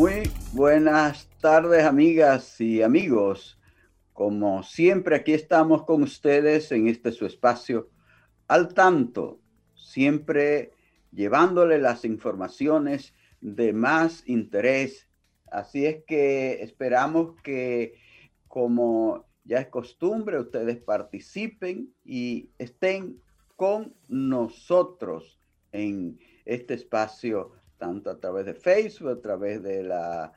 Muy buenas tardes, amigas y amigos. Como siempre, aquí estamos con ustedes en este su espacio al tanto, siempre llevándole las informaciones de más interés. Así es que esperamos que, como ya es costumbre, ustedes participen y estén con nosotros en este espacio tanto a través de Facebook, a través de las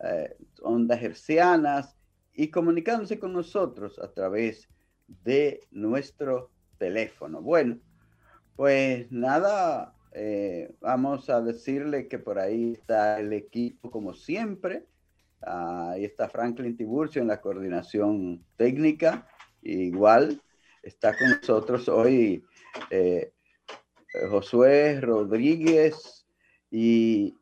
eh, ondas hercianas y comunicándose con nosotros a través de nuestro teléfono. Bueno, pues nada, eh, vamos a decirle que por ahí está el equipo como siempre. ahí está Franklin Tiburcio en la coordinación técnica. Igual está con nosotros hoy eh, Josué Rodríguez y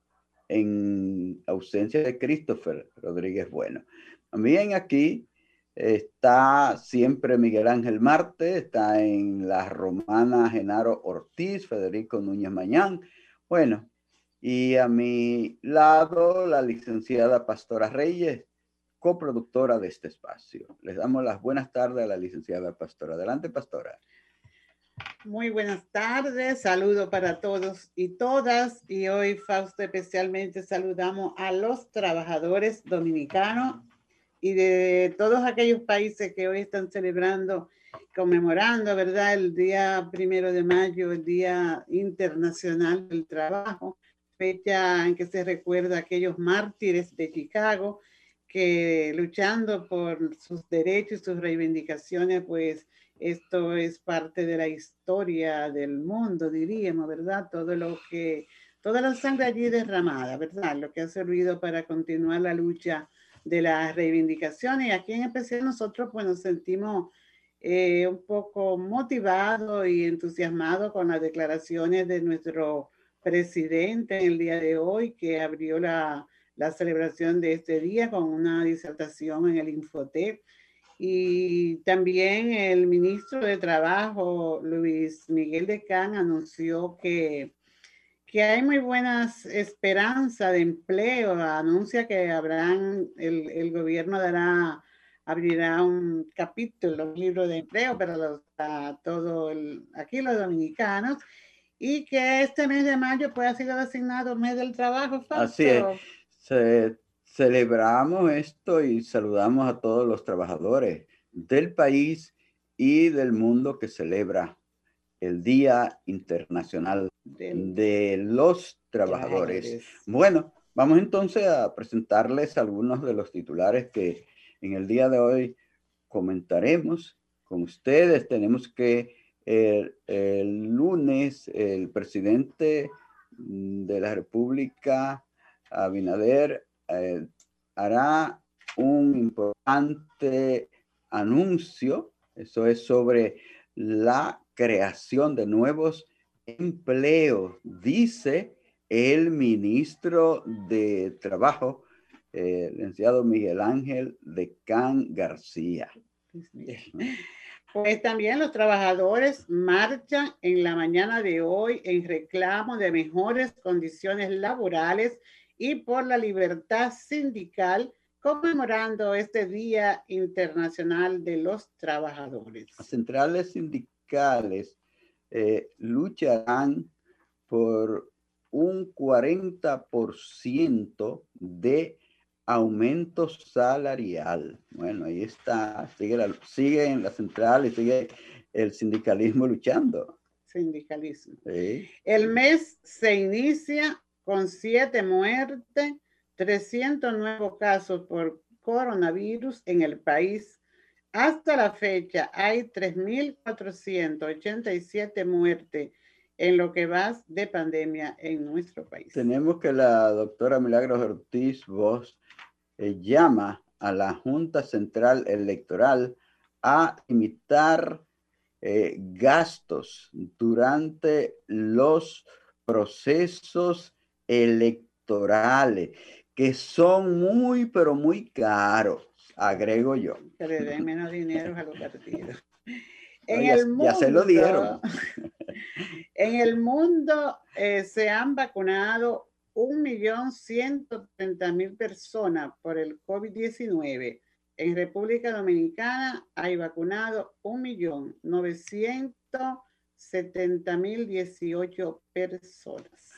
en ausencia de Christopher Rodríguez Bueno. También aquí está siempre Miguel Ángel Marte, está en la romana Genaro Ortiz, Federico Núñez Mañán. Bueno, y a mi lado la licenciada Pastora Reyes, coproductora de este espacio. Les damos las buenas tardes a la licenciada Pastora. Adelante, Pastora. Muy buenas tardes, saludo para todos y todas. Y hoy, Fausto, especialmente saludamos a los trabajadores dominicanos y de todos aquellos países que hoy están celebrando, conmemorando, ¿verdad? El día primero de mayo, el Día Internacional del Trabajo, fecha en que se recuerda a aquellos mártires de Chicago que luchando por sus derechos y sus reivindicaciones, pues esto es parte de la historia del mundo, diríamos, ¿verdad? Todo lo que, toda la sangre allí derramada, ¿verdad? Lo que ha servido para continuar la lucha de las reivindicaciones. Y aquí en especial nosotros pues nos sentimos eh, un poco motivados y entusiasmados con las declaraciones de nuestro presidente en el día de hoy, que abrió la, la celebración de este día con una disertación en el Infotep y también el ministro de Trabajo, Luis Miguel de Can, anunció que, que hay muy buenas esperanzas de empleo. Anuncia que habrán, el, el gobierno dará, abrirá un capítulo, un libro de empleo para, los, todo el, aquí los dominicanos y que este mes de mayo pueda ser designado mes del trabajo. Así es celebramos esto y saludamos a todos los trabajadores del país y del mundo que celebra el Día Internacional de los Trabajadores. Bueno, vamos entonces a presentarles algunos de los titulares que en el día de hoy comentaremos con ustedes. Tenemos que el, lunes el presidente de la República, Abinader, eh, hará un importante anuncio, eso es sobre la creación de nuevos empleos, dice el ministro de Trabajo, el licenciado Miguel Ángel de Can García. Pues también los trabajadores marchan en la mañana de hoy en reclamo de mejores condiciones laborales y por la libertad sindical, conmemorando este Día Internacional de los Trabajadores. Las centrales sindicales eh, lucharán por un 40% de aumento salarial. Bueno, ahí está, sigue, la, sigue en la central y sigue el sindicalismo luchando. Sindicalismo. El mes se inicia con siete muertes, 300 nuevos casos por coronavirus en el país. Hasta la fecha hay 3.487 muertes en lo que va de pandemia en nuestro país. Tenemos que la doctora Milagros Ortiz Vos eh, llama a la Junta Central Electoral a imitar eh, gastos durante los procesos electorales, que son muy, pero muy caros, agrego yo. Que le den menos dinero a los partidos. En el mundo, ya se lo dieron. En el mundo eh, se han vacunado 1.130.000 personas por el COVID-19. En República Dominicana hay vacunado 1.970.018 personas.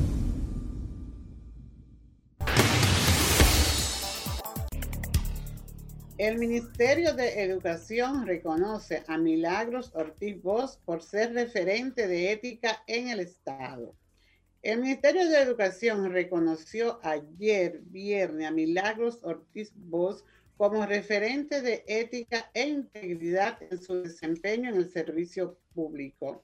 El Ministerio de Educación reconoce a Milagros Ortiz Bosch por ser referente de ética en el Estado. El Ministerio de Educación reconoció ayer, viernes, a Milagros Ortiz Bosch como referente de ética e integridad en su desempeño en el servicio público.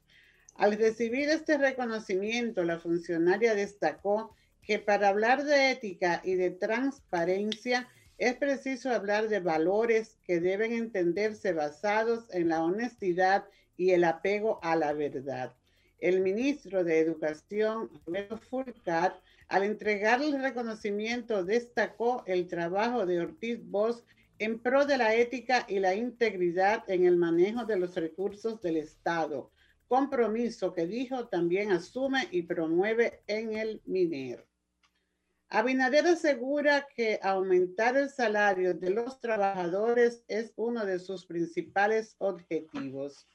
Al recibir este reconocimiento, la funcionaria destacó que para hablar de ética y de transparencia, es preciso hablar de valores que deben entenderse basados en la honestidad y el apego a la verdad. El ministro de Educación, Roberto Fulcar, al entregarle el reconocimiento, destacó el trabajo de Ortiz Bosch en pro de la ética y la integridad en el manejo de los recursos del Estado, compromiso que dijo también asume y promueve en el MINER. Abinader asegura que aumentar el salario de los trabajadores es uno de sus principales objetivos.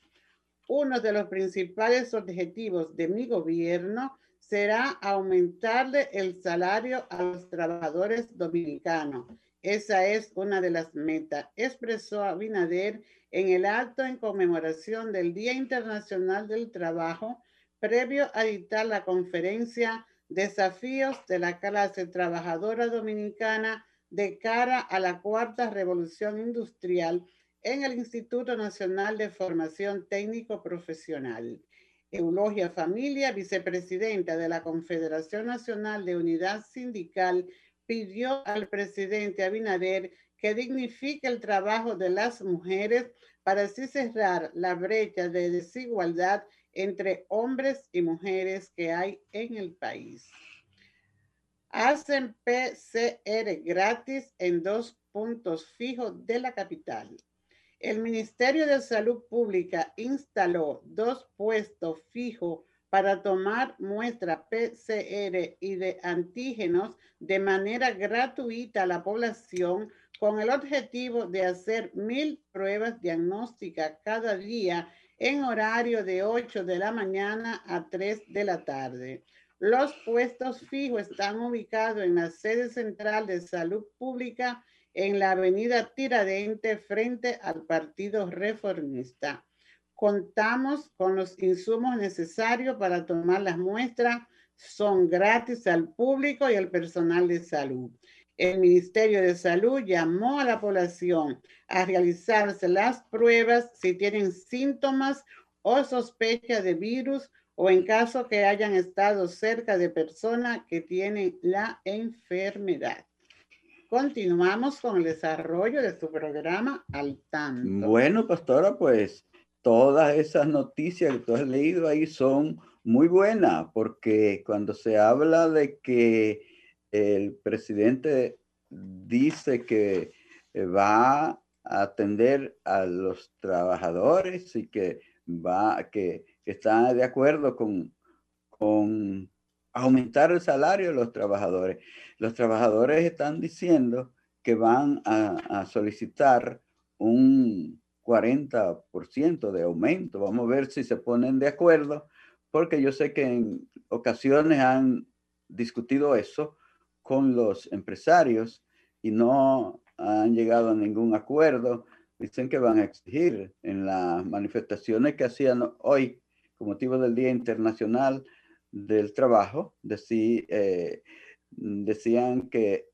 Uno de los principales objetivos de mi gobierno será aumentarle el salario a los trabajadores dominicanos. Esa es una de las metas, expresó Abinader en el acto en conmemoración del Día Internacional del Trabajo, previo a dictar la conferencia Desafíos de la clase trabajadora dominicana de cara a la cuarta revolución industrial en el Instituto Nacional de Formación Técnico Profesional. Eulogia Familia, vicepresidenta de la Confederación Nacional de Unidad Sindical, pidió al presidente Abinader que dignifique el trabajo de las mujeres para así cerrar la brecha de desigualdad entre hombres y mujeres que hay en el país. Hacen PCR gratis en dos puntos fijos de la capital. El Ministerio de Salud Pública instaló dos puestos fijos para tomar muestra PCR y de antígenos de manera gratuita a la población con el objetivo de hacer mil pruebas diagnósticas cada día en horario de 8 de la mañana a 3 de la tarde. Los puestos fijos están ubicados en la sede central de salud pública en la avenida Tiradente frente al Partido Reformista. Contamos con los insumos necesarios para tomar las muestras. Son gratis al público y al personal de salud el Ministerio de Salud llamó a la población a realizarse las pruebas si tienen síntomas o sospecha de virus o en caso que hayan estado cerca de personas que tienen la enfermedad. Continuamos con el desarrollo de su programa al tanto. Bueno, pastora, pues todas esas noticias que tú has leído ahí son muy buenas porque cuando se habla de que el presidente dice que eh, va a atender a los trabajadores y que va que está de acuerdo con, con aumentar el salario de los trabajadores. Los trabajadores están diciendo que van a, solicitar un 40% de aumento. Vamos a ver si se ponen de acuerdo porque yo sé que en ocasiones han discutido eso con los empresarios y no han llegado a ningún acuerdo. Dicen que van a exigir en las manifestaciones que hacían hoy con motivo del Día Internacional del Trabajo, eh, decían que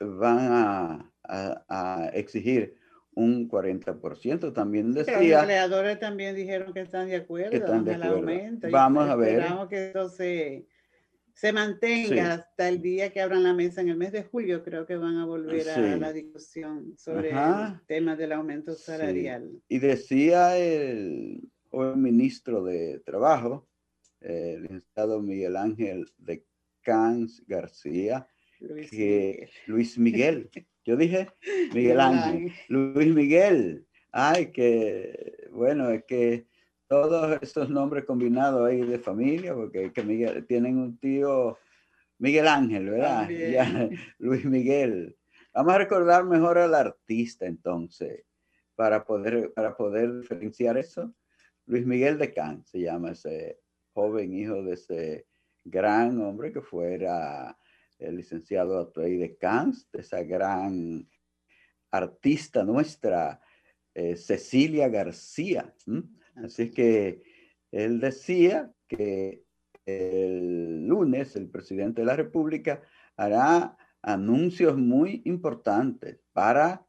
van a, exigir un 40%. También decía... los empleadores también dijeron que están de acuerdo, con el aumento. Vamos a ver. Esperamos que eso se, mantenga hasta el día que abran la mesa en el mes de julio. Creo que van a volver a la discusión sobre el tema del aumento salarial. Y decía el el ministro de Trabajo, el licenciado Miguel Ángel de Cans García, Luis que Miguel. Luis Miguel, yo dije Miguel Ángel, Luis Miguel, ay, que bueno, es que todos estos nombres combinados ahí de familia, porque que Miguel, tienen un tío Miguel Ángel, ¿verdad? Luis Miguel. Vamos a recordar mejor al artista entonces, para poder, para poder diferenciar eso. Luis Miguel de Can se llama ese joven hijo de ese gran hombre que fuera el licenciado Atuey de Cans, de esa gran artista nuestra, eh, Cecilia García. Así que él decía que el lunes el presidente de la República hará anuncios muy importantes para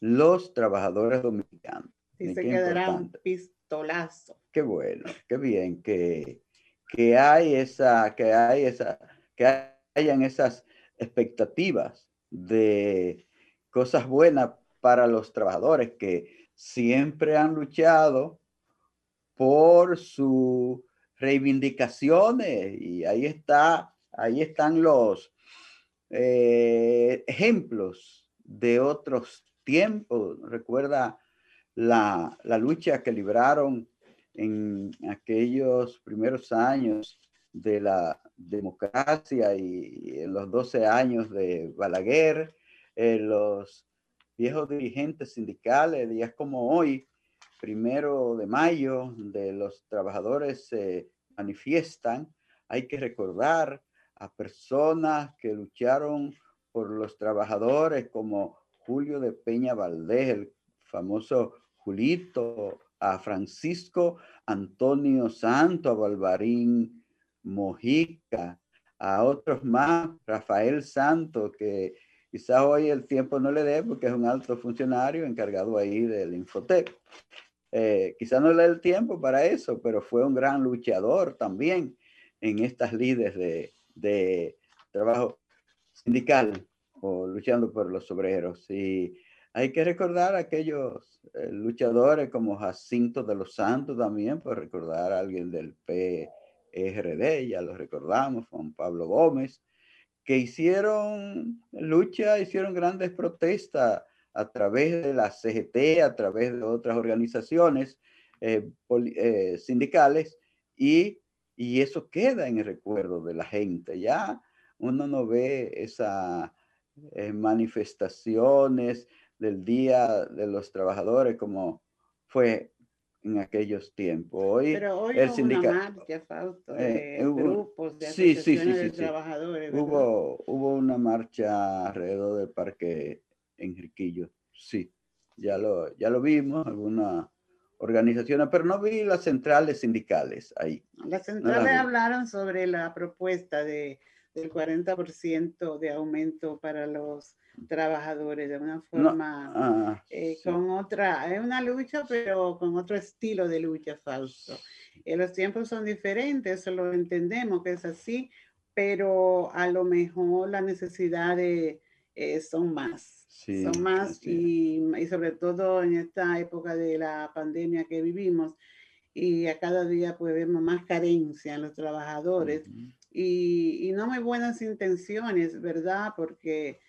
los trabajadores dominicanos. Y se quedará un pistolazo. Qué bueno, qué bien que, que hay esa, que hay esa, que hayan esas expectativas de cosas buenas para los trabajadores que siempre han luchado por sus reivindicaciones y ahí está, ahí están los eh, ejemplos de otros tiempos. Recuerda la, la lucha que libraron en aquellos primeros años de la democracia y en los 12 años de Balaguer, los viejos dirigentes sindicales, días como hoy, primero de mayo, de los trabajadores se manifiestan, hay que recordar a personas que lucharon por los trabajadores como Julio de Peña Valdés, el famoso Julito, a Francisco Antonio Santo, a Balvarín Mojica, a otros más, Rafael Santo, que quizás hoy el tiempo no le dé porque es un alto funcionario encargado ahí del Infotep. Eh, quizás no le dé el tiempo para eso, pero fue un gran luchador también en estas líderes de, de trabajo sindical o luchando por los obreros. Y hay que recordar a aquellos eh, luchadores como Jacinto de los Santos también, por recordar a alguien del PRD, ya lo recordamos, Juan Pablo Gómez, que hicieron lucha, hicieron grandes protestas a través de la CGT, a través de otras organizaciones eh, eh, sindicales, y, y eso queda en el recuerdo de la gente. Ya uno no ve esas manifestaciones, del Día de los Trabajadores como fue en aquellos tiempos. Hoy, Pero hoy el sindicato, Fausto, eh, de grupos de sí, sí, sí, de trabajadores. Hubo, hubo una marcha alrededor del Parque Enriquillo, sí, ya lo, ya lo vimos, algunas organizaciones, pero no vi las centrales sindicales ahí. Las centrales hablaron sobre la propuesta de, del 40% de aumento para los trabajadores de una forma, ah, eh, con otra, es una lucha, pero con otro estilo de lucha falso. Eh, los tiempos son diferentes, eso lo entendemos que es así, pero a lo mejor las necesidades eh, son más. Son más y, y, sobre todo en esta época de la pandemia que vivimos y a cada día pues vemos más carencia en los trabajadores y, y, no muy buenas intenciones, ¿verdad? Porque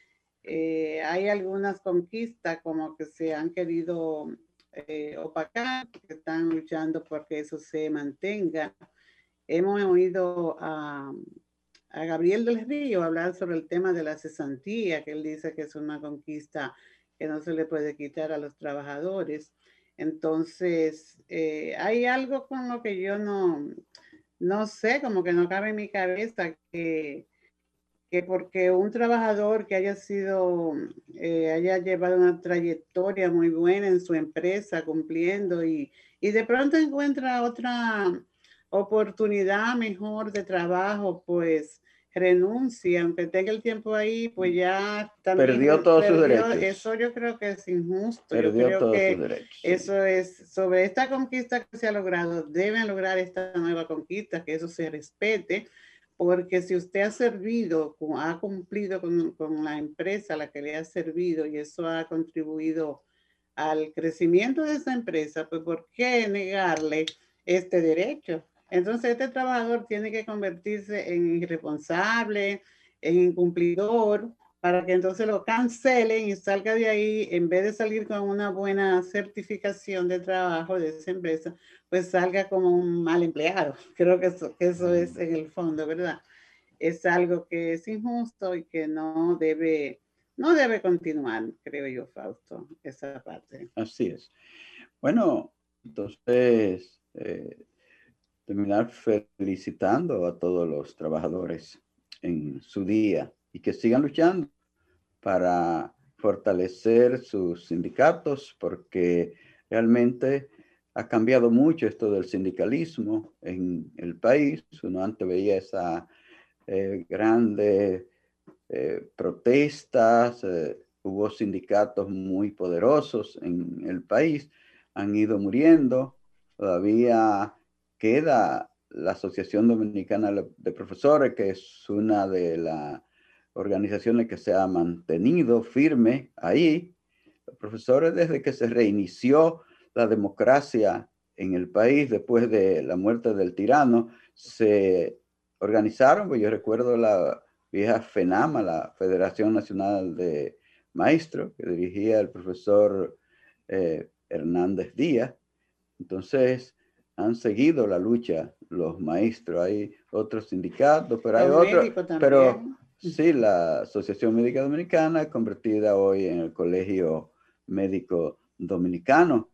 eh, hay algunas conquistas como que se han querido eh, opacar, que están luchando porque eso se mantenga. Hemos oído a, a, Gabriel del Río hablar sobre el tema de la cesantía, que él dice que es una conquista que no se le puede quitar a los trabajadores. Entonces, eh, hay algo con lo que yo no, no sé, como que no cabe en mi cabeza que, que porque un trabajador que haya sido, eh, haya llevado una trayectoria muy buena en su empresa cumpliendo y, y de pronto encuentra otra oportunidad mejor de trabajo, pues renuncia, aunque tenga el tiempo ahí, pues ya también perdió todos sus derechos. Eso yo creo que es injusto. Perdió todos sus derechos. Eso es sobre esta conquista que se ha logrado, deben lograr esta nueva conquista, que eso se respete, porque si usted ha servido, ha cumplido con, con la empresa a la que le ha servido y eso ha contribuido al crecimiento de esa empresa, pues ¿por qué negarle este derecho? Entonces, este trabajador tiene que convertirse en irresponsable, en incumplidor, para que entonces lo cancelen y salga de ahí, en vez de salir con una buena certificación de trabajo de esa empresa, pues salga como un mal empleado. Creo que eso, eso es en el fondo, ¿verdad? Es algo que es injusto y que no debe, no debe continuar, creo yo, Fausto, esa parte. Así es. Bueno, entonces, eh, terminar felicitando a todos los trabajadores en su día y que sigan luchando para fortalecer sus sindicatos porque realmente ha cambiado mucho esto del sindicalismo en el país. Uno antes veía esa eh, grande eh, protestas, eh, hubo sindicatos muy poderosos en el país, han ido muriendo, todavía queda la Asociación Dominicana de Profesores, que es una de las organizaciones que se ha mantenido firme ahí. Los profesores, desde que se reinició la democracia en el país después de la muerte del tirano, se organizaron, pues yo recuerdo la vieja FENAMA, la Federación Nacional de Maestros, que dirigía el profesor eh, Hernández Díaz. Entonces, han seguido la lucha los maestros. Hay otros sindicatos, pero hay otros. Pero sí, la Asociación Médica Dominicana, convertida hoy en el Colegio Médico Dominicano.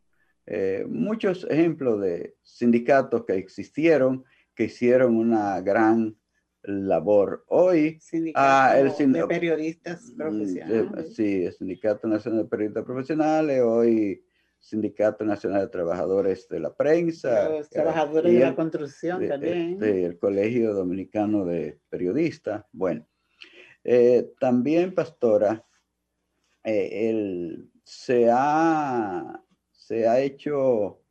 Eh, muchos ejemplos de sindicatos que existieron, que hicieron una gran labor. Hoy, ah, el de periodistas mm, profesionales. sí, el Sindicato Nacional de Periodistas Profesionales, hoy Sindicato Nacional de Trabajadores de la Prensa. Los trabajadores de la construcción también. el Colegio Dominicano de Periodistas. Bueno, eh, también, Pastora, eh, se, ha, se ha hecho,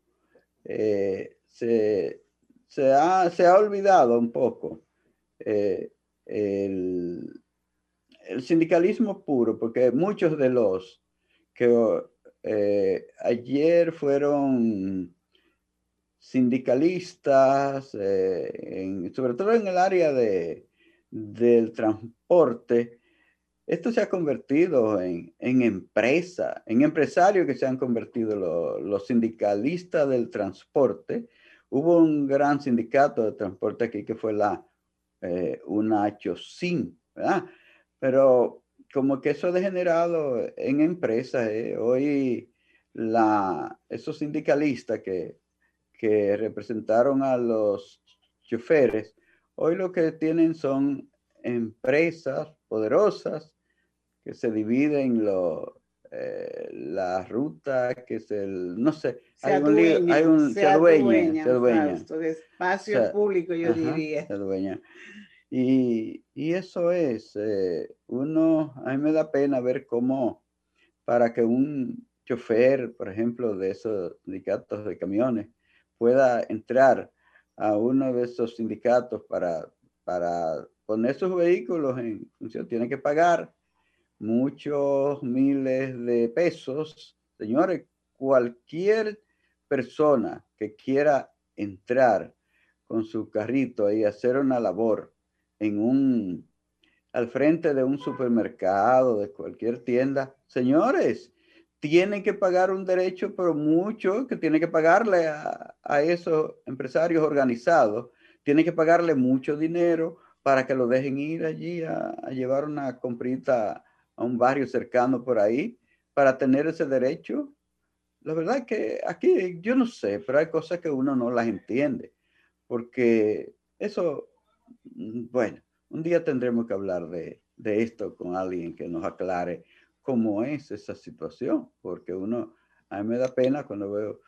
eh, se, se, ha, se, ha, olvidado un poco el, el sindicalismo puro, porque muchos de los que eh, ayer fueron sindicalistas, eh, sobre todo en el área de, del transporte. Esto se ha convertido en, en empresa, en empresarios que se han convertido los sindicalistas del transporte. Hubo un gran sindicato de transporte aquí que fue la eh, una ¿verdad? Pero como que eso ha degenerado en empresas. ¿eh? Hoy la, esos sindicalistas que, que representaron a los choferes, hoy lo que tienen son empresas poderosas que se dividen lo, eh, la ruta, que es el, no sé, se hay un, hay un, se, adueña, se adueña. espacio público, yo diría. Se adueña. Y, eso es, eh, uno, a mí me da pena ver cómo para que un chofer, por ejemplo, de esos sindicatos de camiones, pueda entrar a uno de esos sindicatos para, para poner sus vehículos en función, tiene que pagar muchos miles de pesos. Señores, cualquier persona que quiera entrar con su carrito y hacer una labor en un, al frente de un supermercado, de cualquier tienda, señores, tienen que pagar un derecho, pero mucho, que tienen que pagarle a, esos empresarios organizados, tienen que pagarle mucho dinero para que lo dejen ir allí a, a llevar una comprita a un barrio cercano por ahí para tener ese derecho. La verdad que aquí yo no sé, pero hay cosas que uno no las entiende, porque eso, bueno, un día tendremos que hablar de, de esto con alguien que nos aclare cómo es esa situación, porque uno, a mí me da pena cuando veo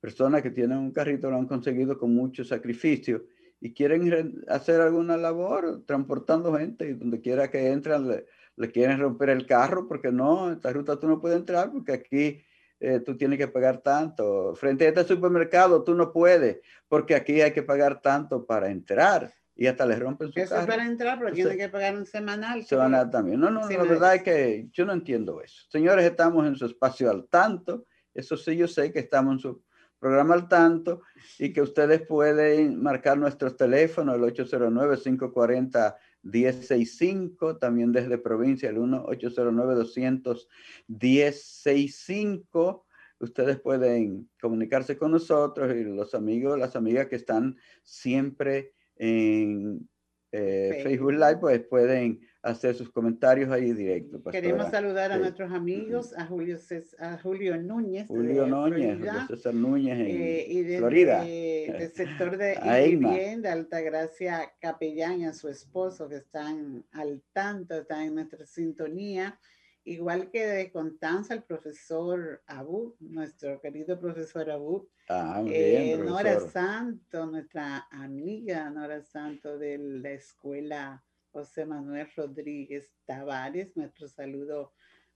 personas que tienen un carrito, lo han conseguido con mucho sacrificio y quieren hacer alguna labor transportando gente y donde quiera que entran le, quieren romper el carro porque no, esta ruta tú no puedes entrar porque aquí eh, tú tienes que pagar tanto. Frente a este supermercado tú no puedes porque aquí hay que pagar tanto para entrar y hasta les rompen su eso carro. es para entrar, pero tiene que pagar un semanal. Semanal también. No, no, la verdad es que yo no entiendo eso. Señores, estamos en su espacio al tanto. Eso sí, yo sé que estamos en su programa al tanto y que ustedes pueden marcar nuestros teléfonos, el 809-540-1065, también desde provincia, el 1-809-200-1065. Ustedes pueden comunicarse con nosotros y los amigos, las amigas que están siempre en eh, Facebook Live, pues pueden hacer sus comentarios ahí directo. Queremos saludar a nuestros amigos, a Julio, a Julio Núñez. Julio Núñez, Julio César Núñez en eh, y de, Florida. del sector de vivienda, Altagracia Capellán y a su esposo que están al tanto, están en nuestra sintonía. Igual que de Constanza, el profesor Abu, nuestro querido profesor Abu. Ah, eh, Nora Santo, nuestra amiga Nora Santo de la escuela José Manuel Rodríguez Tavares. Nuestro saludo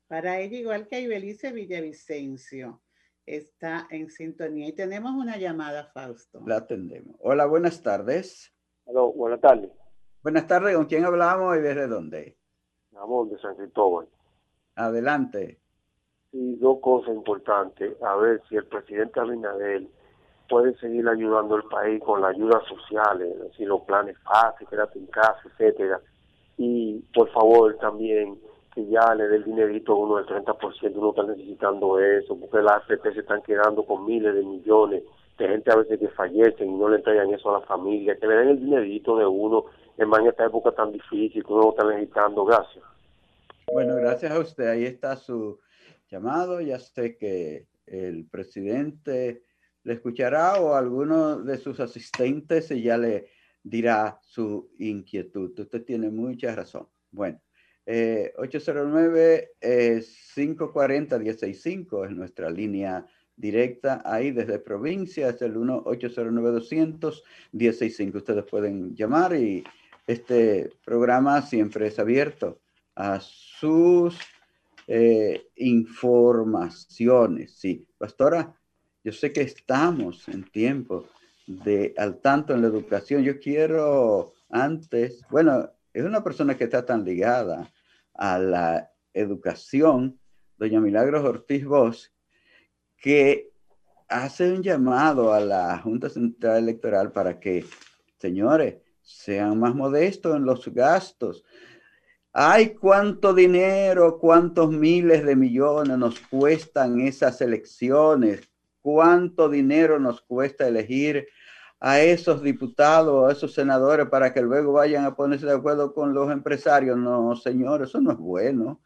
para ella, igual que a Ibelice Villavicencio. Está en sintonía y tenemos una llamada, Fausto. La atendemos. Hola, buenas tardes. Hola, buenas tardes. Buenas tardes, ¿con quién hablamos y desde dónde? Amor de San Cristóbal. Adelante. Y dos cosas importantes. A ver si el presidente Abinadel puede seguir ayudando al país con las ayudas sociales, es los planes fáciles, quédate en casa, etcétera. Y por favor también que ya le dé el dinerito a uno del 30%, uno está necesitando eso, porque las AFP se están quedando con miles de millones de gente a veces que fallecen y no le entregan eso a la familia, que le den el dinerito de uno en esta época tan difícil que uno está necesitando. Gracias. Bueno, gracias a usted. Ahí está su llamado. Ya sé que el presidente le escuchará o alguno de sus asistentes y ya le dirá su inquietud. Usted tiene mucha razón. Bueno, 809-540-165 eh, es nuestra línea directa ahí desde provincia, es el 1-809-200-165. Ustedes pueden llamar y este programa siempre es abierto a sus eh, informaciones. Sí, pastora, yo sé que estamos en tiempo de al tanto en la educación. Yo quiero antes, bueno, es una persona que está tan ligada a la educación, doña Milagros Ortiz Bosch, que hace un llamado a la Junta Central Electoral para que, señores, sean más modestos en los gastos. Ay, cuánto dinero, cuántos miles de millones nos cuestan esas elecciones, cuánto dinero nos cuesta elegir a esos diputados, a esos senadores para que luego vayan a ponerse de acuerdo con los empresarios. No, señor, eso no es bueno.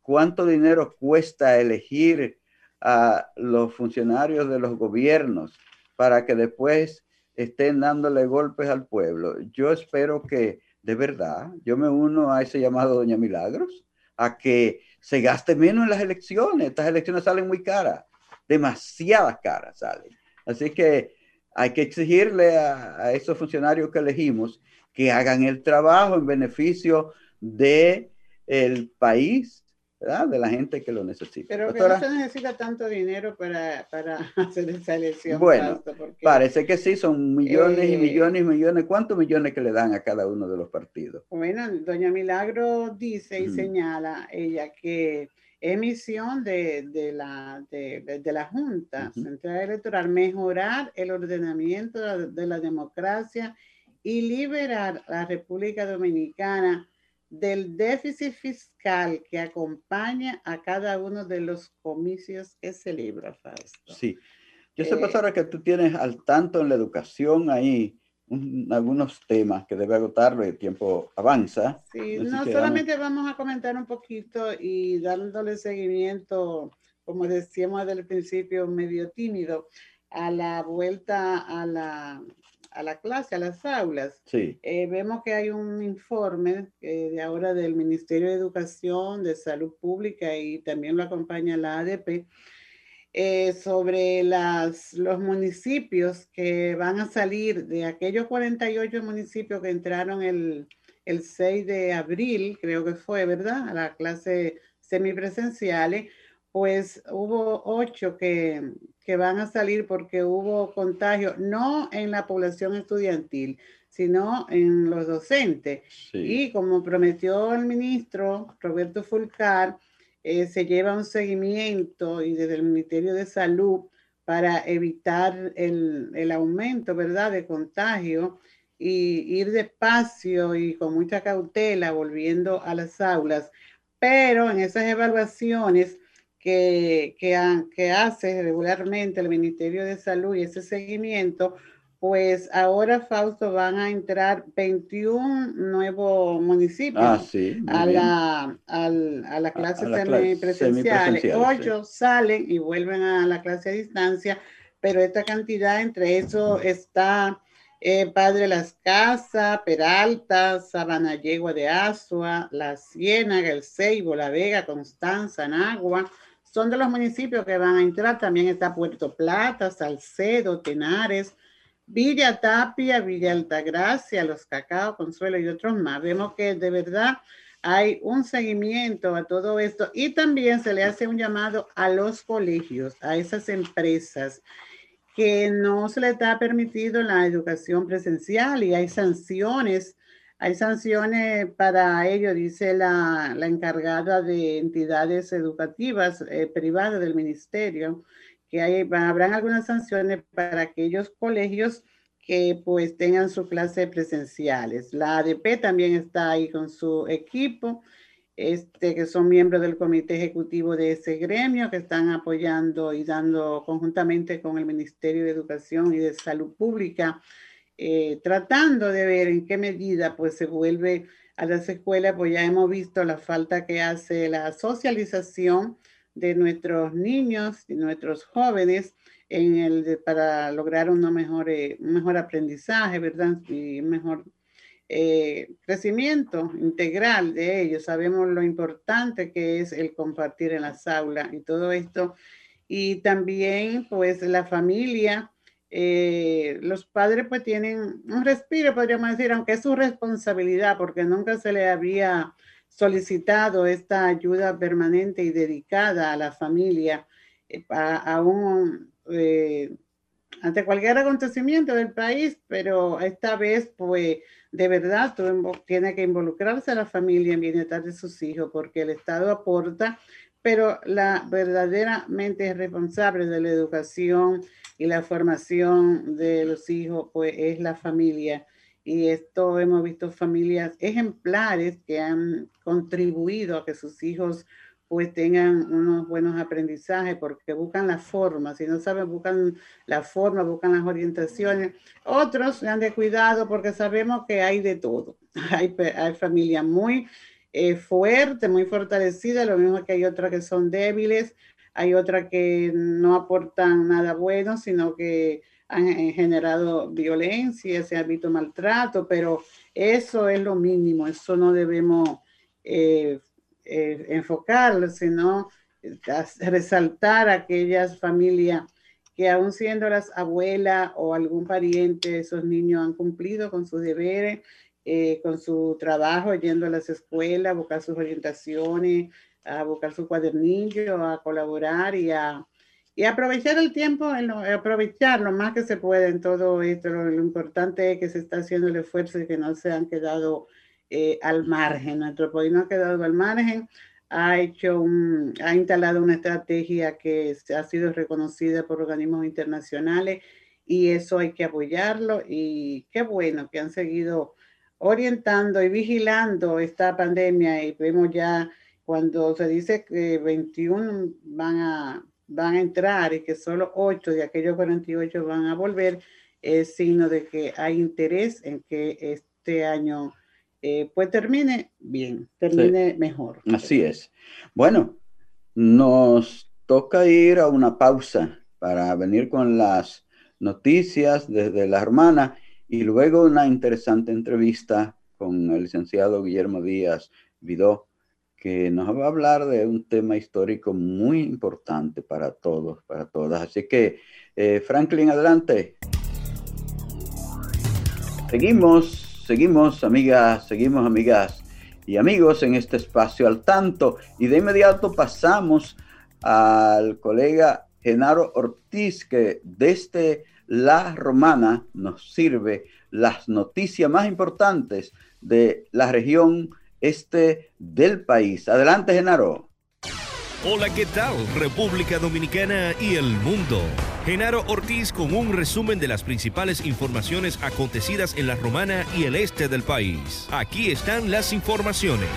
¿Cuánto dinero cuesta elegir a los funcionarios de los gobiernos para que después estén dándole golpes al pueblo? Yo espero que de verdad, yo me uno a ese llamado Doña Milagros, a que se gaste menos en las elecciones. Estas elecciones salen muy caras, demasiadas caras salen. Así que hay que exigirle a, esos funcionarios que elegimos que hagan el trabajo en beneficio de el país de la gente que lo necesita. Pero que no se necesita tanto dinero para, para hacer esa elección. Bueno, parece que sí, son millones y eh, millones y millones. ¿Cuántos millones que le dan a cada uno de los partidos? Bueno, doña Milagro dice y señala ella que emisión de, de, la, de, de, la Junta Central Electoral mejorar el ordenamiento de la democracia y liberar a la República Dominicana del déficit fiscal que acompaña a cada uno de los comicios que celebra Fausto. Sí, yo sé, pastora, que tú tienes al tanto en la educación ahí algunos temas que debe agotarlo y el tiempo avanza. Sí, no solamente vamos... a comentar un poquito y dándole seguimiento, como decíamos desde el principio, medio tímido, a la vuelta a la a la clase, a las aulas. Sí. Eh, vemos que hay un informe eh, de ahora del Ministerio de Educación, de Salud Pública y también lo acompaña la ADP, eh, sobre las, los municipios que van a salir de aquellos 48 municipios que entraron el, el 6 de abril, creo que fue, ¿verdad? A la clase semipresenciales, pues hubo ocho que, que van a salir porque hubo contagio, no en la población estudiantil, sino en los docentes. Y como prometió el ministro Roberto Fulcar, eh, se lleva un seguimiento y desde el Ministerio de Salud para evitar el, el aumento, ¿verdad?, de contagio y ir despacio y con mucha cautela volviendo a las aulas. Pero en esas evaluaciones que, que, que hace regularmente el Ministerio de Salud y ese seguimiento, pues ahora, Fausto, van a entrar 21 nuevos municipios ah, sí, a, la, a, la, clase semipresencial. Ocho salen y vuelven a la clase a distancia, pero esta cantidad, entre eso está eh, Padre Las Casas, Peralta, Sabana Yegua de Azua, La Ciénaga, El Ceibo, La Vega, Constanza, Nagua, son de los municipios que van a entrar. También está Puerto Plata, Salcedo, Tenares, Villa Tapia, Villa Altagracia, Los Cacao, Consuelo y otros más. Vemos que de verdad hay un seguimiento a todo esto y también se le hace un llamado a los colegios, a esas empresas que no se les está permitido la educación presencial y hay sanciones. Hay sanciones para ello, dice la, la encargada de entidades educativas eh, privadas del ministerio, que hay, habrán algunas sanciones para aquellos colegios que pues tengan su clase presenciales. La ADP también está ahí con su equipo, este, que son miembros del comité ejecutivo de ese gremio, que están apoyando y dando conjuntamente con el Ministerio de Educación y de Salud Pública, eh, tratando de ver en qué medida pues se vuelve a las escuelas, pues ya hemos visto la falta que hace la socialización de nuestros niños y nuestros jóvenes en el para lograr una mejor, mejor aprendizaje, ¿verdad? Y mejor eh, crecimiento integral de ellos. Sabemos lo importante que es el compartir en las aulas y todo esto. Y también, pues, la familia, eh, los padres pues tienen un respiro, podríamos decir, aunque es su responsabilidad, porque nunca se le había solicitado esta ayuda permanente y dedicada a la familia eh, aún eh, ante cualquier acontecimiento del país, pero esta vez, pues, de verdad, tiene que involucrarse a la familia en bienestar de sus hijos, porque el Estado aporta, pero la verdaderamente responsable de la educación y la formación de los hijos, pues, es la familia. Y esto hemos visto familias ejemplares que han contribuido a que sus hijos pues tengan unos buenos aprendizajes porque buscan la forma, si no saben, buscan la forma, buscan las orientaciones. Otros se han de cuidado porque sabemos que hay de todo. Hay, hay familias muy eh, fuertes, muy fortalecidas, lo mismo que hay otras que son débiles, hay otras que no aportan nada bueno, sino que han generado violencia, se ha visto maltrato, pero eso es lo mínimo, eso no debemos eh, eh, enfocarlo, sino resaltar aquellas familias que aún siendo las abuelas o algún pariente, esos niños han cumplido con sus deberes, eh, con su trabajo, yendo a las escuelas, a buscar sus orientaciones, a buscar su cuadernillo, a colaborar y a y aprovechar el tiempo, aprovechar lo más que se puede en todo esto. Lo, importante es que se está haciendo el esfuerzo y que no se han quedado eh, al margen. Nuestro país no ha quedado al margen. Ha hecho un, ha instalado una estrategia que ha sido reconocida por organismos internacionales y eso hay que apoyarlo. Y qué bueno que han seguido orientando y vigilando esta pandemia y vemos ya cuando se dice que 21 van a van a entrar y que solo 8 de aquellos 48 van a volver, es signo de que hay interés en que este año eh, pues termine bien, termine mejor. Así es. Bueno, nos toca ir a una pausa para venir con las noticias desde la hermana y luego una interesante entrevista con el licenciado Guillermo Díaz Vidó, que nos va a hablar de un tema histórico muy importante para todos, para todas. Así que, eh, Franklin, adelante. Seguimos, seguimos, amigas, seguimos, amigas y amigos, en este espacio al tanto. Y de inmediato pasamos al colega Genaro Ortiz, que desde La Romana nos sirve las noticias más importantes de la región este del país. Adelante, Genaro. Hola, ¿qué tal? República Dominicana y el mundo. Genaro Ortiz con un resumen de las principales informaciones acontecidas en la Romana y el este del país. Aquí están las informaciones.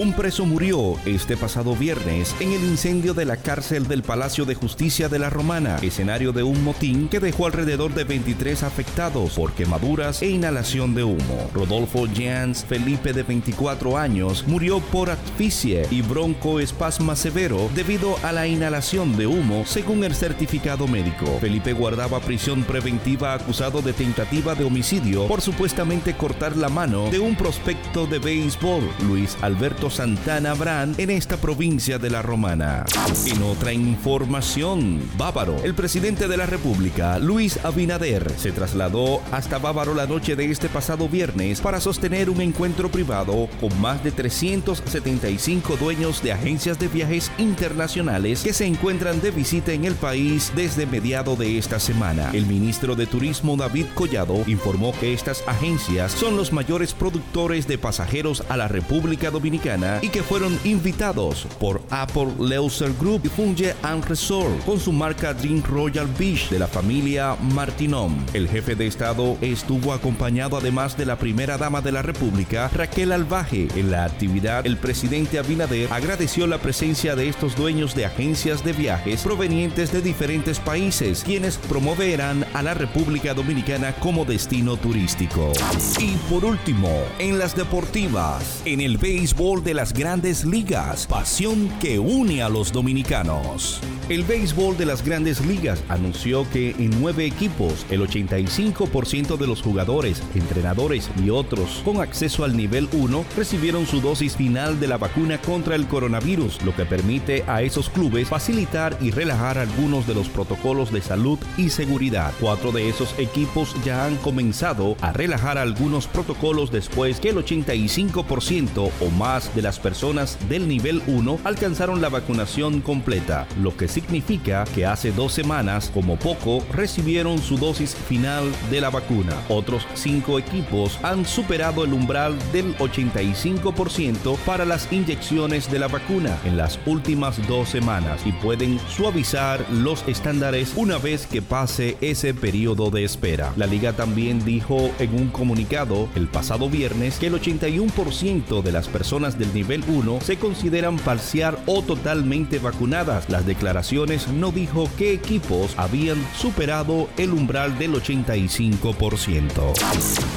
Un preso murió este pasado viernes en el incendio de la cárcel del Palacio de Justicia de la Romana, escenario de un motín que dejó alrededor de 23 afectados por quemaduras e inhalación de humo. Rodolfo Jans Felipe de 24 años murió por asfixia y broncoespasma severo debido a la inhalación de humo, según el certificado médico. Felipe guardaba prisión preventiva acusado de tentativa de homicidio por supuestamente cortar la mano de un prospecto de béisbol, Luis Alberto Santana Brand en esta provincia de la Romana. En otra información, Bávaro, el presidente de la República, Luis Abinader, se trasladó hasta Bávaro la noche de este pasado viernes para sostener un encuentro privado con más de 375 dueños de agencias de viajes internacionales que se encuentran de visita en el país desde mediado de esta semana. El ministro de Turismo David Collado informó que estas agencias son los mayores productores de pasajeros a la República Dominicana y que fueron invitados por Apple Leisure Group y Funge and Resort con su marca Dream Royal Beach de la familia Martinom. El jefe de Estado estuvo acompañado además de la primera dama de la República, Raquel Albaje. En la actividad, el presidente Abinader agradeció la presencia de estos dueños de agencias de viajes provenientes de diferentes países, quienes promoverán a la República Dominicana como destino turístico. Y por último, en las deportivas, en el béisbol de las grandes ligas, pasión que une a los dominicanos. El béisbol de las grandes ligas anunció que en nueve equipos el 85% de los jugadores, entrenadores y otros con acceso al nivel 1 recibieron su dosis final de la vacuna contra el coronavirus, lo que permite a esos clubes facilitar y relajar algunos de los protocolos de salud y seguridad. Cuatro de esos equipos ya han comenzado a relajar algunos protocolos después que el 85% o más de las personas del nivel 1 alcanzaron la vacunación completa, lo que significa que hace dos semanas, como poco, recibieron su dosis final de la vacuna. Otros cinco equipos han superado el umbral del 85% para las inyecciones de la vacuna en las últimas dos semanas y pueden suavizar los estándares una vez que pase ese periodo de espera. La liga también dijo en un comunicado el pasado viernes que el 81% de las personas del nivel 1 se consideran parcial o totalmente vacunadas. Las declaraciones no dijo qué equipos habían superado el umbral del 85%.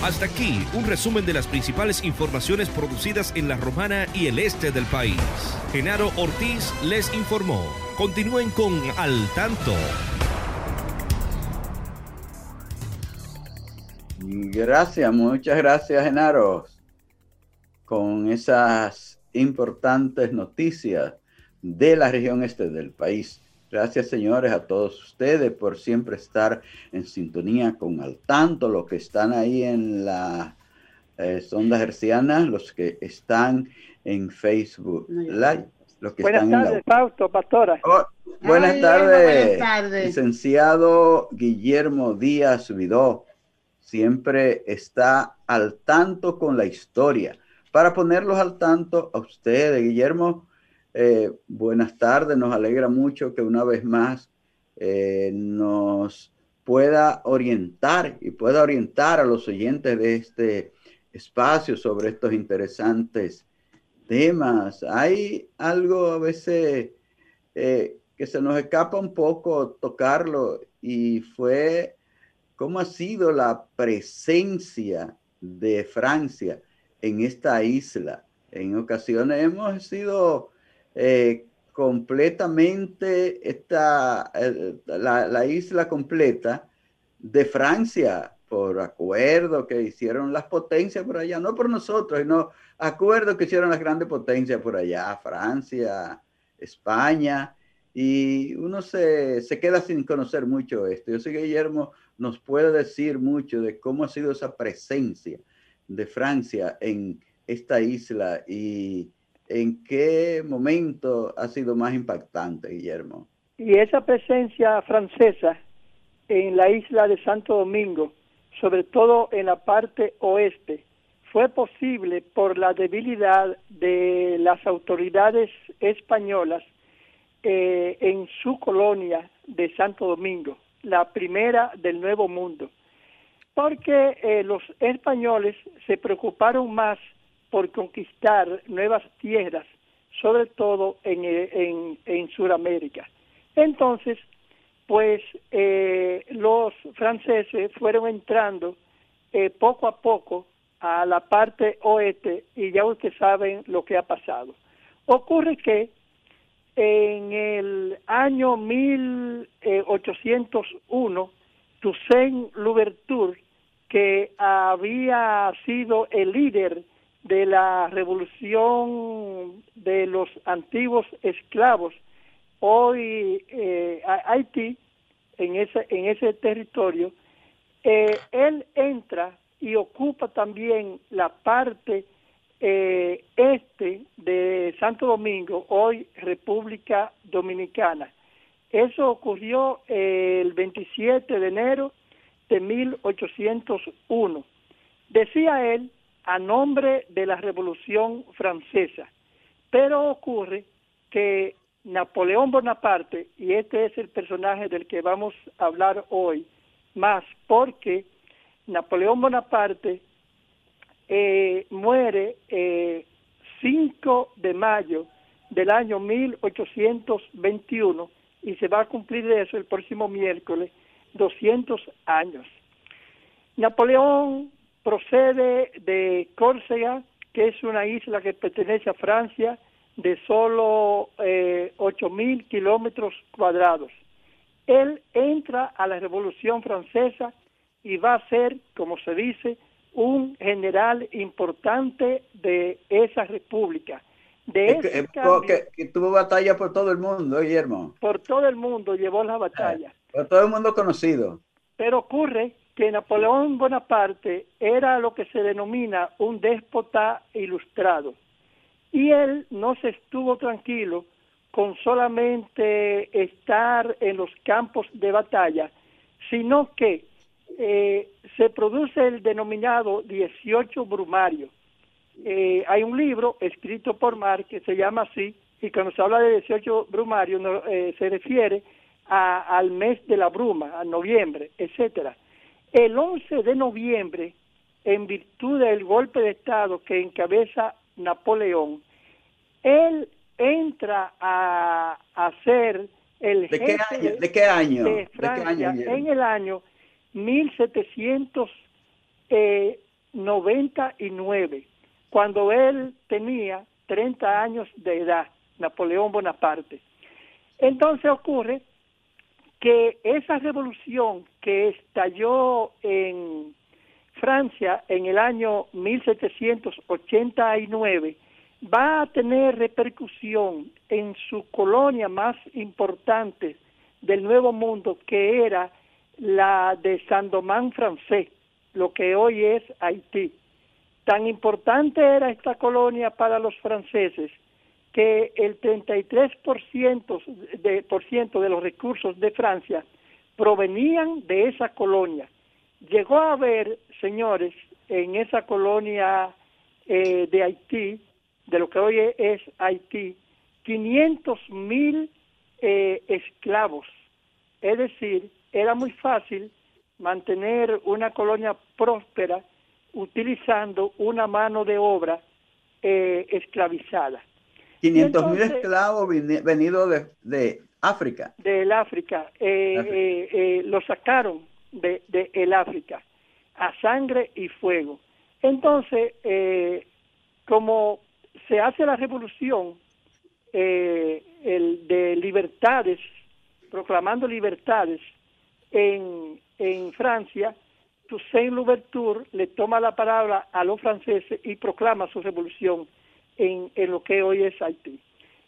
Hasta aquí, un resumen de las principales informaciones producidas en la Romana y el este del país. Genaro Ortiz les informó. Continúen con Al Tanto. Gracias, muchas gracias, Genaro, con esas importantes noticias de la región este del país. Gracias, señores, a todos ustedes por siempre estar en sintonía con al tanto, los que están ahí en la eh, sonda herciana, los que están en Facebook Live. Los que buenas están tardes, en Fausto, pastora. Oh, buenas, tardes, buenas tardes, licenciado Guillermo Díaz Vidó. Siempre está al tanto con la historia. Para ponerlos al tanto a ustedes, Guillermo, eh, buenas tardes, nos alegra mucho que una vez más eh, nos pueda orientar y pueda orientar a los oyentes de este espacio sobre estos interesantes temas. Hay algo a veces eh, que se nos escapa un poco tocarlo y fue cómo ha sido la presencia de Francia en esta isla. En ocasiones hemos sido eh, completamente esta, la, la, isla completa de Francia por acuerdo que hicieron las potencias por allá, no por nosotros, sino acuerdo que hicieron las grandes potencias por allá, Francia, España, y uno se, se queda sin conocer mucho esto. Yo sé que Guillermo nos puede decir mucho de cómo ha sido esa presencia de Francia en esta isla y en qué momento ha sido más impactante, Guillermo. Y esa presencia francesa en la isla de Santo Domingo, sobre todo en la parte oeste, fue posible por la debilidad de las autoridades españolas eh, en su colonia de Santo Domingo, la primera del Nuevo Mundo, porque eh, los españoles se preocuparon más por conquistar nuevas tierras, sobre todo en, eh, en, en Sudamérica. Entonces, pues los franceses fueron entrando poco a poco a la parte oeste y ya ustedes saben lo que ha pasado. Ocurre que en el año 1801, Toussaint Louverture, que había sido el líder de la revolución de los antiguos esclavos, hoy eh, Haití, en ese, en ese territorio, eh, él entra y ocupa también la parte eh, este de Santo Domingo, hoy República Dominicana. Eso ocurrió el 27 de enero de 1801. Decía él a nombre de la Revolución Francesa, pero ocurre que Napoleón Bonaparte, y este es el personaje del que vamos a hablar hoy, más porque Napoleón Bonaparte eh, muere eh, 5 de mayo del año 1821 y se va a cumplir eso el próximo miércoles 200 años. Napoleón procede de Córcega, que es una isla que pertenece a Francia, de solo eh, mil kilómetros cuadrados. Él entra a la Revolución Francesa y va a ser, como se dice, un general importante de esa república. De ese que, tuvo batalla por todo el mundo, Guillermo. Por todo el mundo llevó la batalla. Por todo el mundo conocido. Pero ocurre que Napoleón Bonaparte era lo que se denomina un déspota ilustrado. Y él no se estuvo tranquilo con solamente estar en los campos de batalla, sino que eh, se produce el denominado 18 brumario. Eh, hay un libro escrito por Marx que se llama así, y cuando se habla de 18 brumario no, eh, se refiere a, al mes de la bruma, a noviembre, etcétera. El 11 de noviembre, en virtud del golpe de Estado que encabeza Napoleón, él entra a, ser el ¿De qué año? ¿De qué año? De Francia en el año 1799, cuando él tenía 30 años de edad, Napoleón Bonaparte. Entonces ocurre que esa revolución que estalló en Francia en el año 1789 va a tener repercusión en su colonia más importante del Nuevo Mundo, que era la de Saint-Domingue francés, lo que hoy es Haití. Tan importante era esta colonia para los franceses que el 33% de, por ciento de los recursos de Francia provenían de esa colonia. Llegó a haber, señores, en esa colonia eh, de Haití, de lo que hoy es Haití, 500 mil eh, esclavos, es decir, era muy fácil mantener una colonia próspera utilizando una mano de obra eh, esclavizada. 500 mil esclavos venidos de, de, África. Del África. Eh, eh, eh, lo sacaron de, de, el África a sangre y fuego. Entonces, como se hace la revolución eh, el de libertades, proclamando libertades en, en Francia, Toussaint Louverture le toma la palabra a los franceses y proclama su revolución en, en lo que hoy es Haití.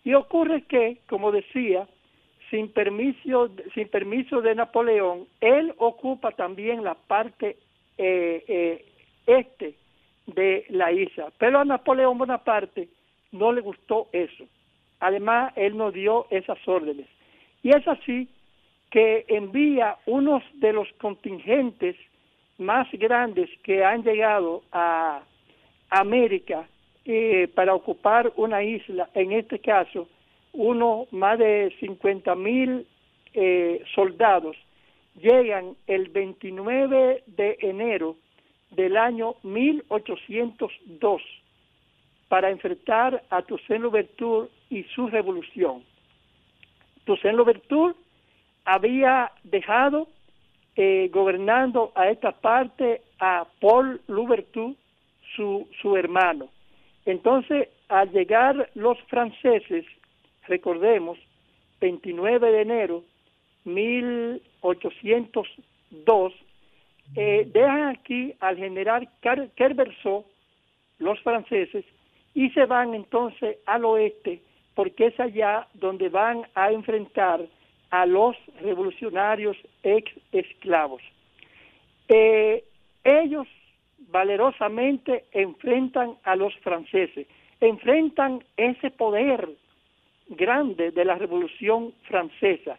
Y ocurre que, como decía, sin permiso, sin permiso de Napoleón, él ocupa también la parte eh, eh, este de la isla. Pero a Napoleón Bonaparte no le gustó eso. Además, él no dio esas órdenes. Y es así que envía unos de los contingentes más grandes que han llegado a América eh, para ocupar una isla, en este caso uno más de 50 mil eh, soldados llegan el 29 de enero del año 1802 para enfrentar a Toussaint Louverture y su revolución. Toussaint Louverture había dejado eh, gobernando a esta parte a Paul Louverture, su, su hermano. Entonces, al llegar los franceses recordemos, 29 de enero 1802, eh, dejan aquí al general Kerverso, los franceses, y se van entonces al oeste, porque es allá donde van a enfrentar a los revolucionarios ex esclavos. Eh, ellos valerosamente enfrentan a los franceses, enfrentan ese poder grande de la Revolución Francesa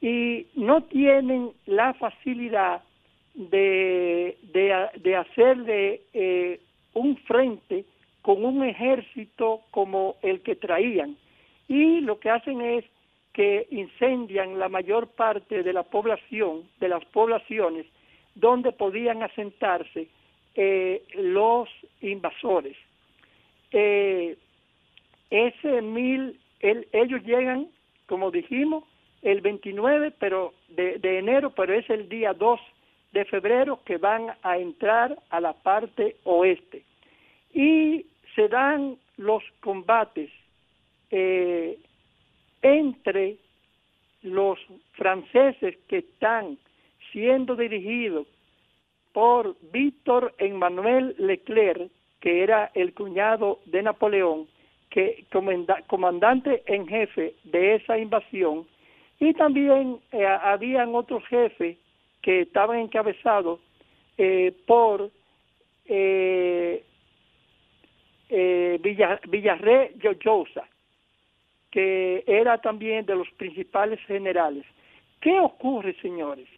y no tienen la facilidad de, de, hacer de eh, un frente con un ejército como el que traían y lo que hacen es que incendian la mayor parte de la población, de las poblaciones donde podían asentarse eh, los invasores. Eh, ese mil ellos llegan, como dijimos, el 29 pero de, enero, pero es el día 2 de febrero que van a entrar a la parte oeste. Y se dan los combates eh, entre los franceses que están siendo dirigidos por Víctor Emmanuel Leclerc, que era el cuñado de Napoleón, que comandante en jefe de esa invasión y también eh, habían otros jefes que estaban encabezados eh, por eh, eh, Villarre Lloyosa, que era también de los principales generales. ¿Qué ocurre, señores?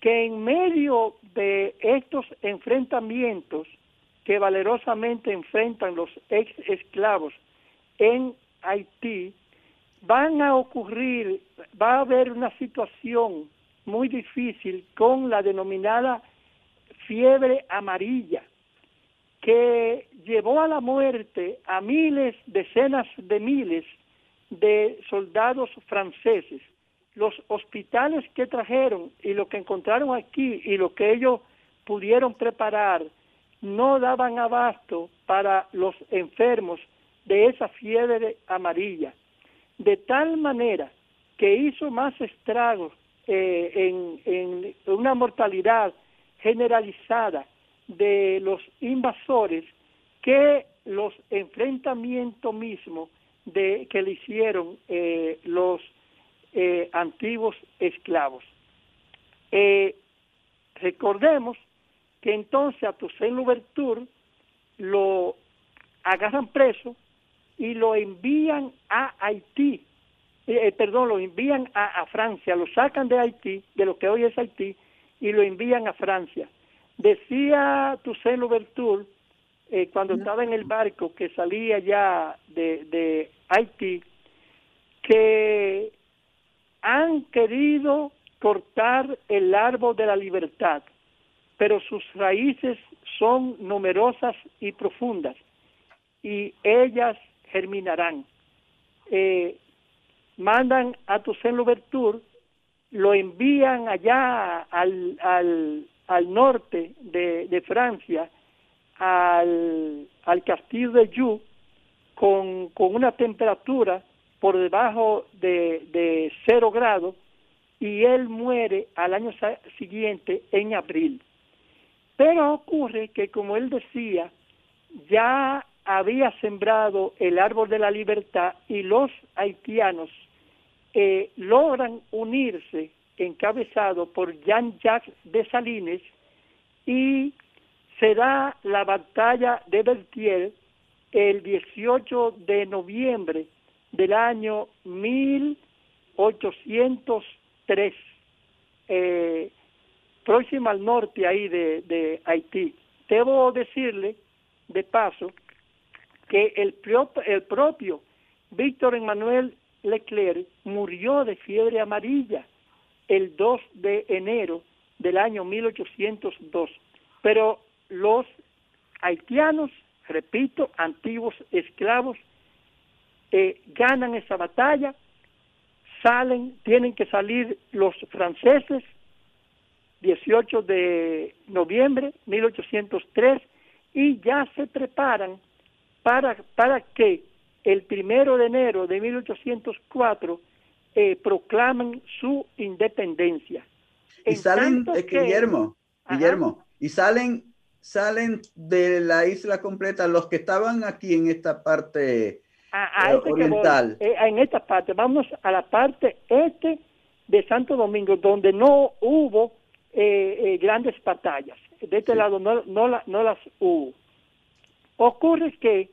Que en medio de estos enfrentamientos que valerosamente enfrentan los ex esclavos en Haití, van a ocurrir, va a haber una situación muy difícil con la denominada fiebre amarilla, que llevó a la muerte a miles, decenas de miles de soldados franceses. Los hospitales que trajeron y lo que encontraron aquí y lo que ellos pudieron preparar no daban abasto para los enfermos de esa fiebre amarilla, de tal manera que hizo más estragos eh, en, en una mortalidad generalizada de los invasores que los enfrentamientos mismos de que le hicieron eh, los eh, antiguos esclavos. recordemos que entonces a Toussaint Louverture lo agarran preso y lo envían a Haití, eh, eh, perdón, lo envían a, Francia, lo sacan de Haití, de lo que hoy es Haití, y lo envían a Francia. Decía Toussaint Louverture, eh, cuando estaba en el barco que salía ya de, de Haití, que han querido cortar el árbol de la libertad, pero sus raíces son numerosas y profundas, y ellas germinarán. Eh, mandan a Toussaint Louverture, lo envían allá al, al, al norte de, de Francia, al, al castillo de Joux, con, con una temperatura por debajo de, de cero grados y él muere al año siguiente en abril. Pero ocurre que, como él decía, ya había sembrado el árbol de la libertad y los haitianos eh, logran unirse encabezado por Jean-Jacques Dessalines y se da la batalla de Berthier el 18 de noviembre del año 1803, eh, próxima al norte ahí de, de Haití. Debo decirle, de paso, que el, el propio Víctor Emmanuel Leclerc murió de fiebre amarilla el 2 de enero del año 1802. Pero los haitianos, repito, antiguos esclavos, eh, ganan esa batalla, salen, tienen que salir los franceses, 18 de noviembre 1803, y ya se preparan para, para que el primero de enero de 1804 eh, proclamen su independencia. Y salen, eh, Guillermo, Guillermo, y salen, salen de la isla completa los que estaban aquí en esta parte a, eh, este oriental. en esta parte, vamos a la parte este de Santo Domingo, donde no hubo grandes batallas. De este lado no, no, no las hubo. Ocurre que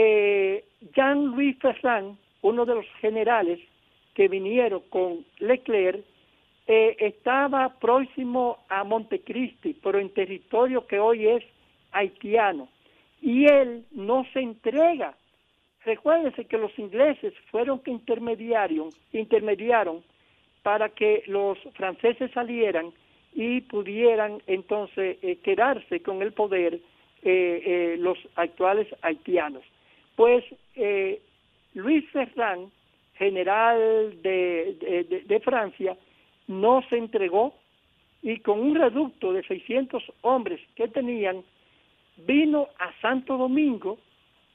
eh, Jean-Louis Ferrand, uno de los generales que vinieron con Leclerc, eh, estaba próximo a Montecristi, pero en territorio que hoy es haitiano, y él no se entrega. Recuérdense que los ingleses fueron que intermediaron, intermediaron para que los franceses salieran y pudieran entonces eh, quedarse con el poder los actuales haitianos. Pues eh, Luis Ferrand, general de, de, Francia, no se entregó y con un reducto de 600 hombres que tenían, vino a Santo Domingo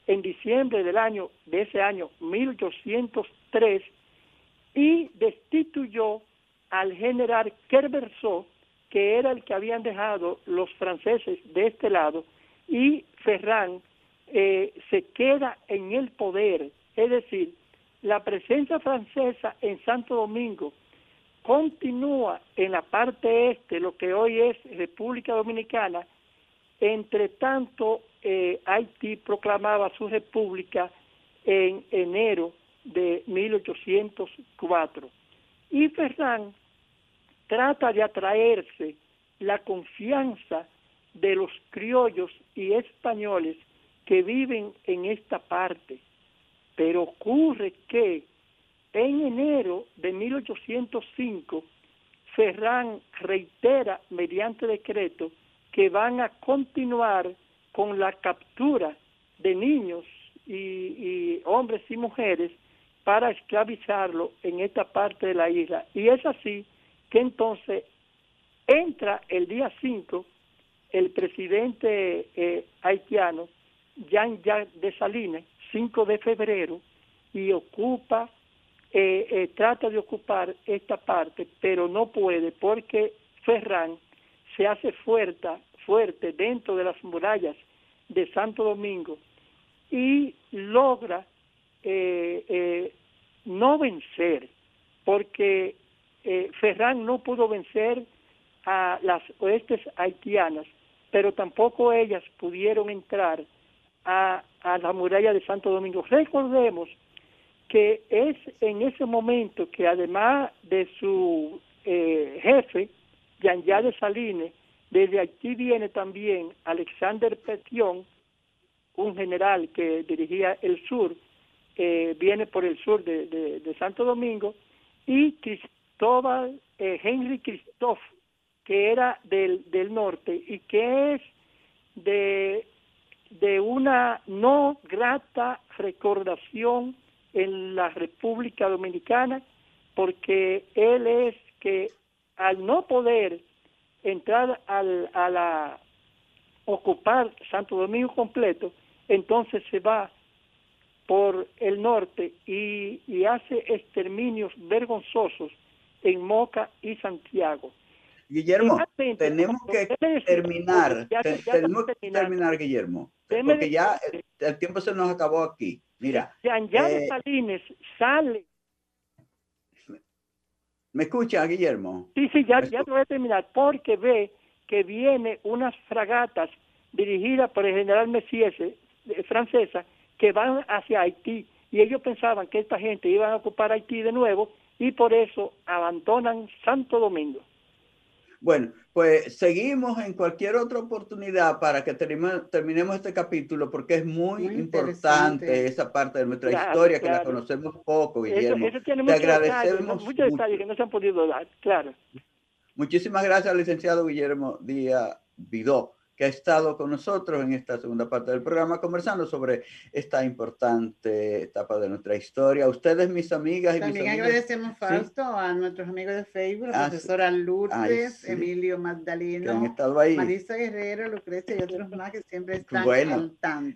en diciembre del año, de ese año 1803, y destituyó al general Kerverso, que era el que habían dejado los franceses de este lado, y Ferrand eh, se queda en el poder, es decir, la presencia francesa en Santo Domingo continúa en la parte este, lo que hoy es República Dominicana, entre tanto eh, Haití proclamaba su república en enero de 1804. Y Ferrán trata de atraerse la confianza de los criollos y españoles que viven en esta parte. Pero ocurre que en enero de 1805, Ferrán reitera mediante decreto que van a continuar con la captura de niños y, hombres y mujeres para esclavizarlo en esta parte de la isla. Y es así que entonces entra el día 5 el presidente eh, haitiano Jean-Jacques de Salines, 5 de febrero, y ocupa, eh, eh, trata de ocupar esta parte, pero no puede porque Ferran se hace fuerte, fuerte dentro de las murallas de Santo Domingo y logra eh, no vencer, porque Ferran no pudo vencer a las oestes haitianas, pero tampoco ellas pudieron entrar a, la muralla de Santo Domingo. Recordemos que es en ese momento que además de su eh, jefe, Jean de Salines, desde aquí viene también Alexander Petion, un general que dirigía el sur, eh, viene por el sur de, Santo Domingo, y Cristóbal eh, Henry Christoph, que era del, del norte y que es de de una no grata recordación en la República Dominicana, porque él es que al no poder entrar al, a la ocupar Santo Domingo completo, entonces se va por el norte y, y hace exterminios vergonzosos en Moca y Santiago. Guillermo, tenemos que terminar, tenemos que terminar, Guillermo, porque ya el, tiempo se nos acabó aquí. Mira, Jean eh, Salines sale. ¿Me escucha, Guillermo? Sí, sí, ya, ya voy a terminar, porque ve que viene unas fragatas dirigidas por el general Messiese, eh, francesa, que van hacia Haití. Y ellos pensaban que esta gente iba a ocupar Haití de nuevo y por eso abandonan Santo Domingo. Bueno, pues seguimos en cualquier otra oportunidad para que terminemos este capítulo porque es muy, importante esa parte de nuestra historia que la conocemos poco, Guillermo. Te agradecemos muchos detalles que no se han podido dar, claro. Muchísimas gracias, licenciado Guillermo Díaz Vidó que ha estado con nosotros en esta segunda parte del programa conversando sobre esta importante etapa de nuestra historia. Ustedes, mis amigas y También mis agradecemos, Fausto, a nuestros amigos de Facebook, la ah, profesora Lourdes, Emilio Magdaleno, Marisa Guerrero, Lucrecia y otros más que siempre están bueno,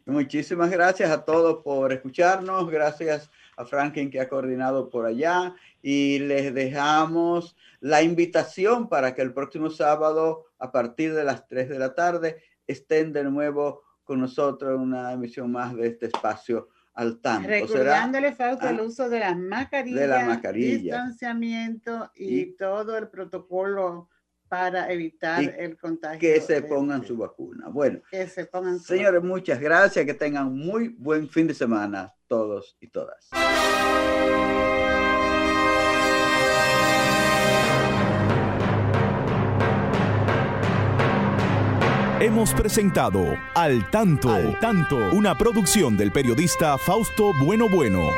Muchísimas gracias a todos por escucharnos. Gracias a Franklin que ha coordinado por allá. Y les dejamos la invitación para que el próximo sábado a partir de las 3 de la tarde estén de nuevo con nosotros en una emisión más de este espacio al tanto. Recordándole falta el ah, uso de las mascarillas, de la mascarilla, distanciamiento y, todo el protocolo para evitar el contagio. Que se pongan su vacuna. Bueno, que se pongan señores, muchas gracias. Que tengan muy buen fin de semana todos y todas. Hemos presentado Al Tanto, Al Tanto, una producción del periodista Fausto Bueno Bueno.